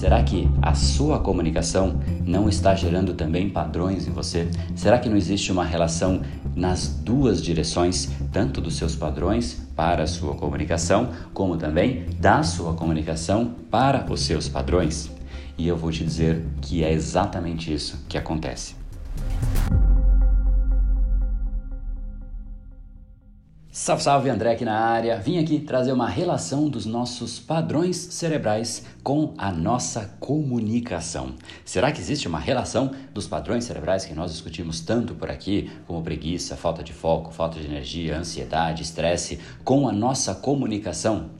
Será que a sua comunicação não está gerando também padrões em você? Será que não existe uma relação nas duas direções, tanto dos seus padrões para a sua comunicação, como também da sua comunicação para os seus padrões? E eu vou te dizer que é exatamente isso que acontece. Salve, salve, André aqui na área. Vim aqui trazer uma relação dos nossos padrões cerebrais com a nossa comunicação. Será que existe uma relação dos padrões cerebrais que nós discutimos tanto por aqui, como preguiça, falta de foco, falta de energia, ansiedade, estresse, com a nossa comunicação?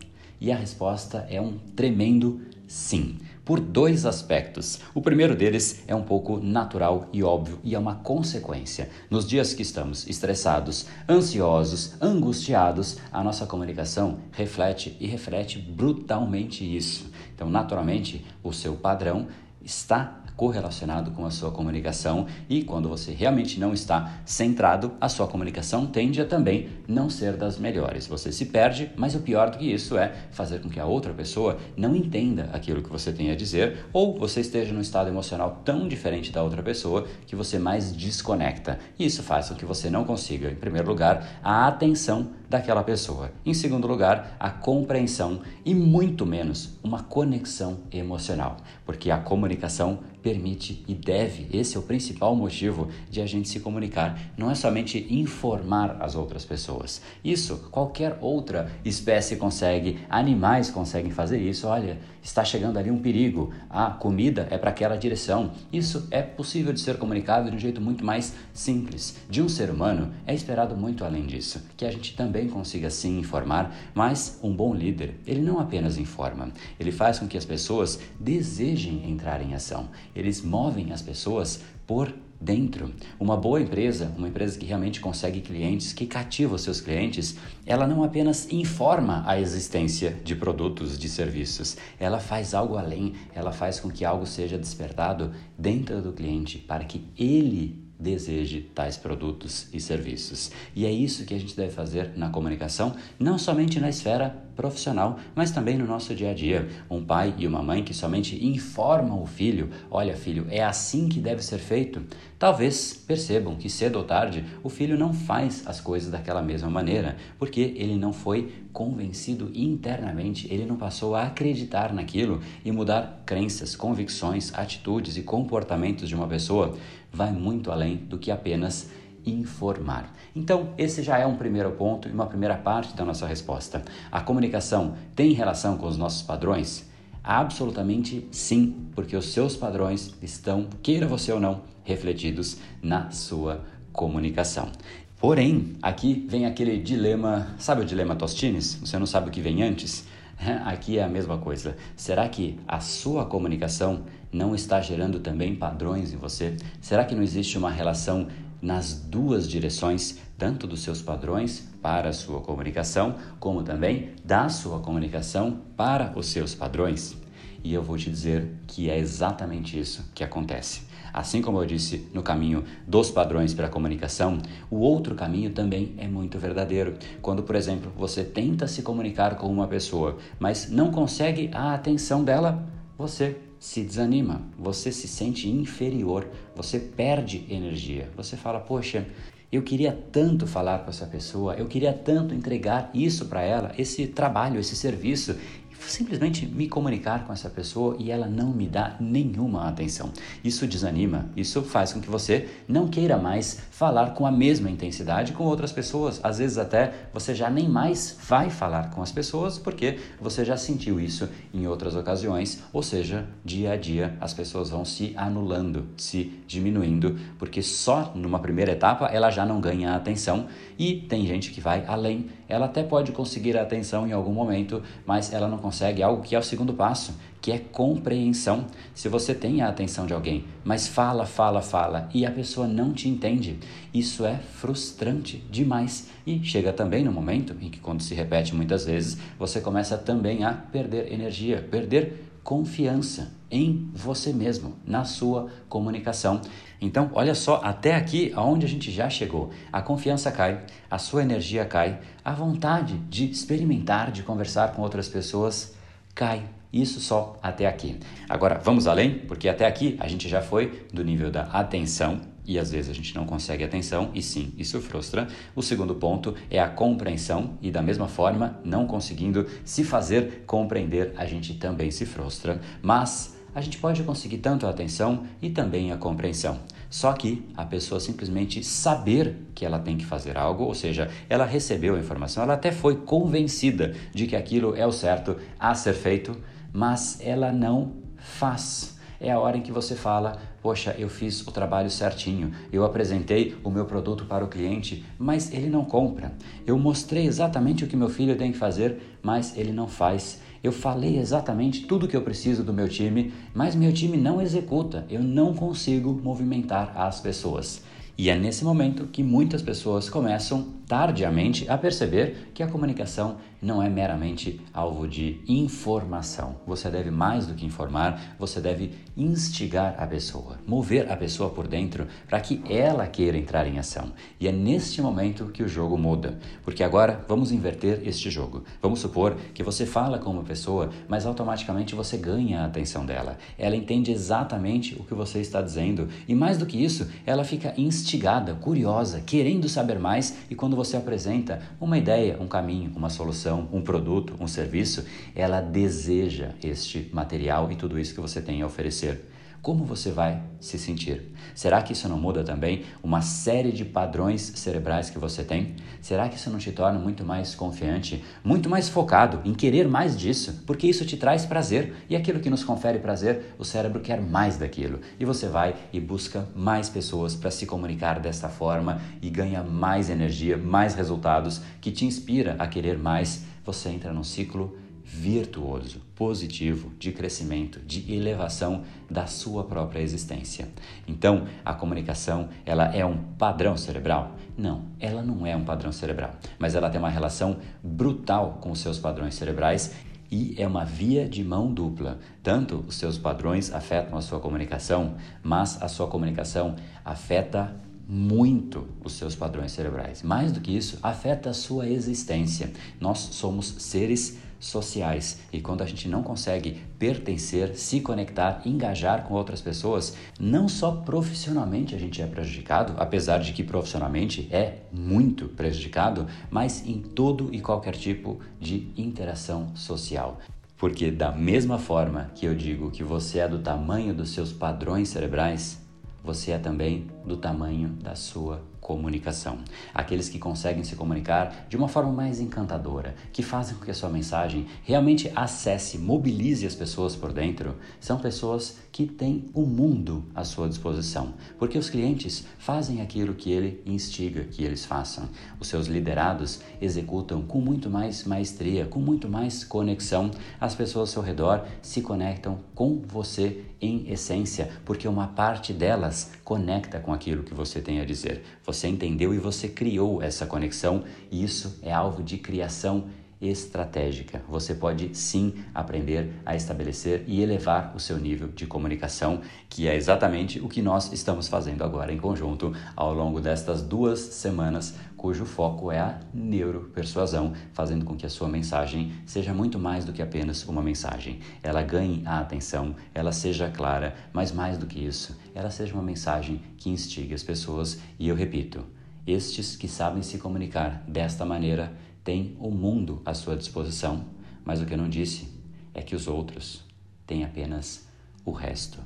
E a resposta é um tremendo sim por dois aspectos. O primeiro deles é um pouco natural e óbvio e é uma consequência. Nos dias que estamos estressados, ansiosos, angustiados, a nossa comunicação reflete e reflete brutalmente isso. Então, naturalmente, o seu padrão está correlacionado com a sua comunicação e quando você realmente não está centrado, a sua comunicação tende a também não ser das melhores. Você se perde, mas o pior do que isso é fazer com que a outra pessoa não entenda aquilo que você tem a dizer ou você esteja num estado emocional tão diferente da outra pessoa que você mais desconecta. Isso faz com que você não consiga, em primeiro lugar, a atenção daquela pessoa. Em segundo lugar, a compreensão e muito menos uma conexão emocional, porque a comunicação permite e deve, esse é o principal motivo de a gente se comunicar, não é somente informar as outras pessoas. Isso qualquer outra espécie consegue, animais conseguem fazer isso. Olha, está chegando ali um perigo, a comida é para aquela direção. Isso é possível de ser comunicado de um jeito muito mais simples. De um ser humano é esperado muito além disso, que a gente também consiga sim informar, mas um bom líder, ele não apenas informa, ele faz com que as pessoas desejem entrar em ação. Eles movem as pessoas por dentro. Uma boa empresa, uma empresa que realmente consegue clientes, que cativa os seus clientes, ela não apenas informa a existência de produtos, de serviços, ela faz algo além, ela faz com que algo seja despertado dentro do cliente para que ele deseje tais produtos e serviços. E é isso que a gente deve fazer na comunicação, não somente na esfera profissional, mas também no nosso dia a dia. Um pai e uma mãe que somente informam o filho: olha, filho, é assim que deve ser feito. Talvez percebam que cedo ou tarde o filho não faz as coisas daquela mesma maneira, porque ele não foi convencido internamente, ele não passou a acreditar naquilo e mudar crenças, convicções, atitudes e comportamentos de uma pessoa vai muito além do que apenas informar. Então, esse já é um primeiro ponto e uma primeira parte da nossa resposta. A comunicação tem relação com os nossos padrões? Absolutamente sim, porque os seus padrões estão, queira você ou não, refletidos na sua comunicação. Porém, aqui vem aquele dilema, sabe o dilema Tostines? Você não sabe o que vem antes? Aqui é a mesma coisa. Será que a sua comunicação não está gerando também padrões em você? Será que não existe uma relação nas duas direções, tanto dos seus padrões para a sua comunicação, como também da sua comunicação para os seus padrões. E eu vou te dizer que é exatamente isso que acontece. Assim como eu disse no caminho dos padrões para a comunicação, o outro caminho também é muito verdadeiro. Quando, por exemplo, você tenta se comunicar com uma pessoa, mas não consegue a atenção dela, você se desanima, você se sente inferior, você perde energia. Você fala, poxa, eu queria tanto falar com essa pessoa, eu queria tanto entregar isso para ela, esse trabalho, esse serviço, simplesmente me comunicar com essa pessoa e ela não me dá nenhuma atenção. Isso desanima, isso faz com que você não queira mais falar com a mesma intensidade com outras pessoas. Às vezes até você já nem mais vai falar com as pessoas porque você já sentiu isso em outras ocasiões, ou seja, dia a dia as pessoas vão se anulando, se diminuindo, porque só numa primeira etapa ela já não ganha atenção e tem gente que vai além. Ela até pode conseguir a atenção em algum momento, mas ela não consegue algo que é o segundo passo, que é compreensão. Se você tem a atenção de alguém, mas fala, fala, fala e a pessoa não te entende, isso é frustrante demais. E chega também no momento em que, quando se repete muitas vezes, você começa também a perder energia, perder confiança em você mesmo, na sua comunicação. Então, olha só, até aqui aonde a gente já chegou. A confiança cai, a sua energia cai, a vontade de experimentar, de conversar com outras pessoas cai. Isso só até aqui. Agora, vamos além, porque até aqui a gente já foi do nível da atenção e às vezes a gente não consegue atenção e sim, isso frustra. O segundo ponto é a compreensão e da mesma forma, não conseguindo se fazer compreender, a gente também se frustra. Mas a gente pode conseguir tanto a atenção e também a compreensão. Só que a pessoa simplesmente saber que ela tem que fazer algo, ou seja, ela recebeu a informação, ela até foi convencida de que aquilo é o certo a ser feito, mas ela não faz. É a hora em que você fala: Poxa, eu fiz o trabalho certinho, eu apresentei o meu produto para o cliente, mas ele não compra. Eu mostrei exatamente o que meu filho tem que fazer, mas ele não faz. Eu falei exatamente tudo o que eu preciso do meu time, mas meu time não executa. Eu não consigo movimentar as pessoas. E é nesse momento que muitas pessoas começam tardiamente a perceber que a comunicação não é meramente alvo de informação. Você deve mais do que informar, você deve instigar a pessoa, mover a pessoa por dentro para que ela queira entrar em ação. E é neste momento que o jogo muda, porque agora vamos inverter este jogo. Vamos supor que você fala com uma pessoa, mas automaticamente você ganha a atenção dela. Ela entende exatamente o que você está dizendo e mais do que isso, ela fica instigada, curiosa, querendo saber mais e quando você apresenta uma ideia, um caminho, uma solução, um produto, um serviço, ela deseja este material e tudo isso que você tem a oferecer como você vai se sentir? Será que isso não muda também uma série de padrões cerebrais que você tem? Será que isso não te torna muito mais confiante, muito mais focado em querer mais disso? Porque isso te traz prazer e aquilo que nos confere prazer, o cérebro quer mais daquilo. E você vai e busca mais pessoas para se comunicar desta forma e ganha mais energia, mais resultados que te inspira a querer mais. Você entra num ciclo virtuoso, positivo, de crescimento, de elevação da sua própria existência. Então, a comunicação, ela é um padrão cerebral? Não, ela não é um padrão cerebral, mas ela tem uma relação brutal com os seus padrões cerebrais e é uma via de mão dupla. Tanto os seus padrões afetam a sua comunicação, mas a sua comunicação afeta muito os seus padrões cerebrais. Mais do que isso, afeta a sua existência. Nós somos seres sociais. E quando a gente não consegue pertencer, se conectar, engajar com outras pessoas, não só profissionalmente a gente é prejudicado, apesar de que profissionalmente é muito prejudicado, mas em todo e qualquer tipo de interação social. Porque, da mesma forma que eu digo que você é do tamanho dos seus padrões cerebrais, você é também do tamanho da sua comunicação. Aqueles que conseguem se comunicar de uma forma mais encantadora, que fazem com que a sua mensagem realmente acesse, mobilize as pessoas por dentro, são pessoas que têm o mundo à sua disposição, porque os clientes fazem aquilo que ele instiga que eles façam. Os seus liderados executam com muito mais maestria, com muito mais conexão. As pessoas ao seu redor se conectam com você em essência, porque uma parte delas conecta com aquilo que você tem a dizer. Você entendeu e você criou essa conexão, e isso é alvo de criação estratégica. Você pode sim aprender a estabelecer e elevar o seu nível de comunicação, que é exatamente o que nós estamos fazendo agora em conjunto ao longo destas duas semanas, cujo foco é a neuropersuasão, fazendo com que a sua mensagem seja muito mais do que apenas uma mensagem. Ela ganhe a atenção, ela seja clara, mas mais do que isso, ela seja uma mensagem que instigue as pessoas e eu repito, estes que sabem se comunicar desta maneira tem o mundo à sua disposição, mas o que eu não disse é que os outros têm apenas o resto.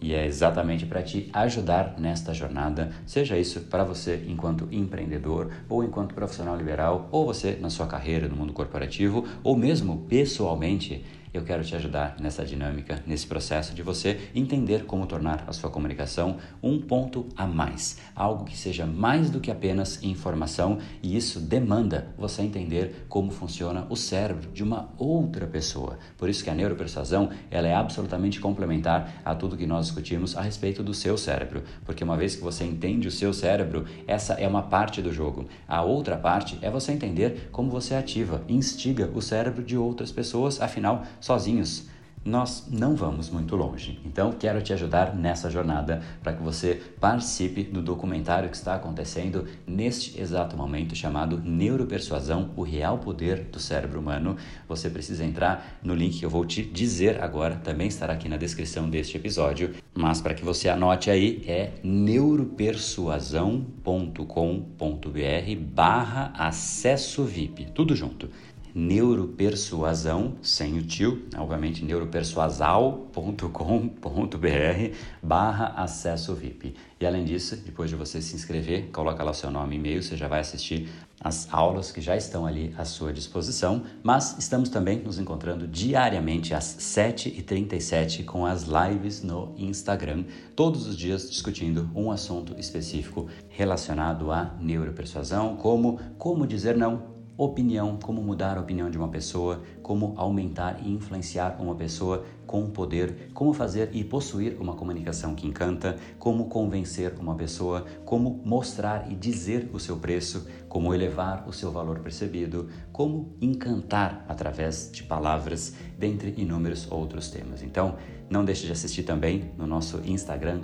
E é exatamente para te ajudar nesta jornada, seja isso para você enquanto empreendedor, ou enquanto profissional liberal, ou você na sua carreira no mundo corporativo, ou mesmo pessoalmente eu quero te ajudar nessa dinâmica, nesse processo de você entender como tornar a sua comunicação um ponto a mais, algo que seja mais do que apenas informação, e isso demanda você entender como funciona o cérebro de uma outra pessoa. Por isso que a neuropersuasão, ela é absolutamente complementar a tudo que nós discutimos a respeito do seu cérebro, porque uma vez que você entende o seu cérebro, essa é uma parte do jogo. A outra parte é você entender como você ativa, instiga o cérebro de outras pessoas, afinal, sozinhos nós não vamos muito longe. Então, quero te ajudar nessa jornada para que você participe do documentário que está acontecendo neste exato momento chamado Neuropersuasão: O Real Poder do Cérebro Humano. Você precisa entrar no link que eu vou te dizer agora, também estará aqui na descrição deste episódio, mas para que você anote aí é neuropersuasão.com.br/barra acesso VIP, tudo junto neuropersuasão, sem o tio, obviamente neuropersuasal.com.br barra acesso VIP. E além disso, depois de você se inscrever, coloca lá o seu nome e e-mail, você já vai assistir as aulas que já estão ali à sua disposição, mas estamos também nos encontrando diariamente às 7h37 com as lives no Instagram, todos os dias discutindo um assunto específico relacionado à neuropersuasão, como como dizer não opinião, como mudar a opinião de uma pessoa, como aumentar e influenciar uma pessoa com poder, como fazer e possuir uma comunicação que encanta, como convencer uma pessoa, como mostrar e dizer o seu preço, como elevar o seu valor percebido, como encantar através de palavras, dentre inúmeros outros temas. Então, não deixe de assistir também no nosso Instagram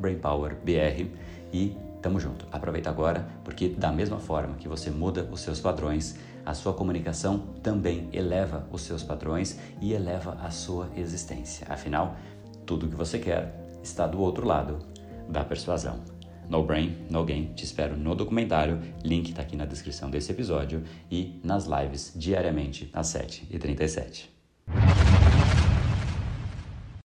@brainpowerbr e Tamo junto. Aproveita agora, porque da mesma forma que você muda os seus padrões, a sua comunicação também eleva os seus padrões e eleva a sua existência. Afinal, tudo que você quer está do outro lado da persuasão. No Brain, No Game, te espero no documentário, link está aqui na descrição desse episódio e nas lives diariamente às 7h37.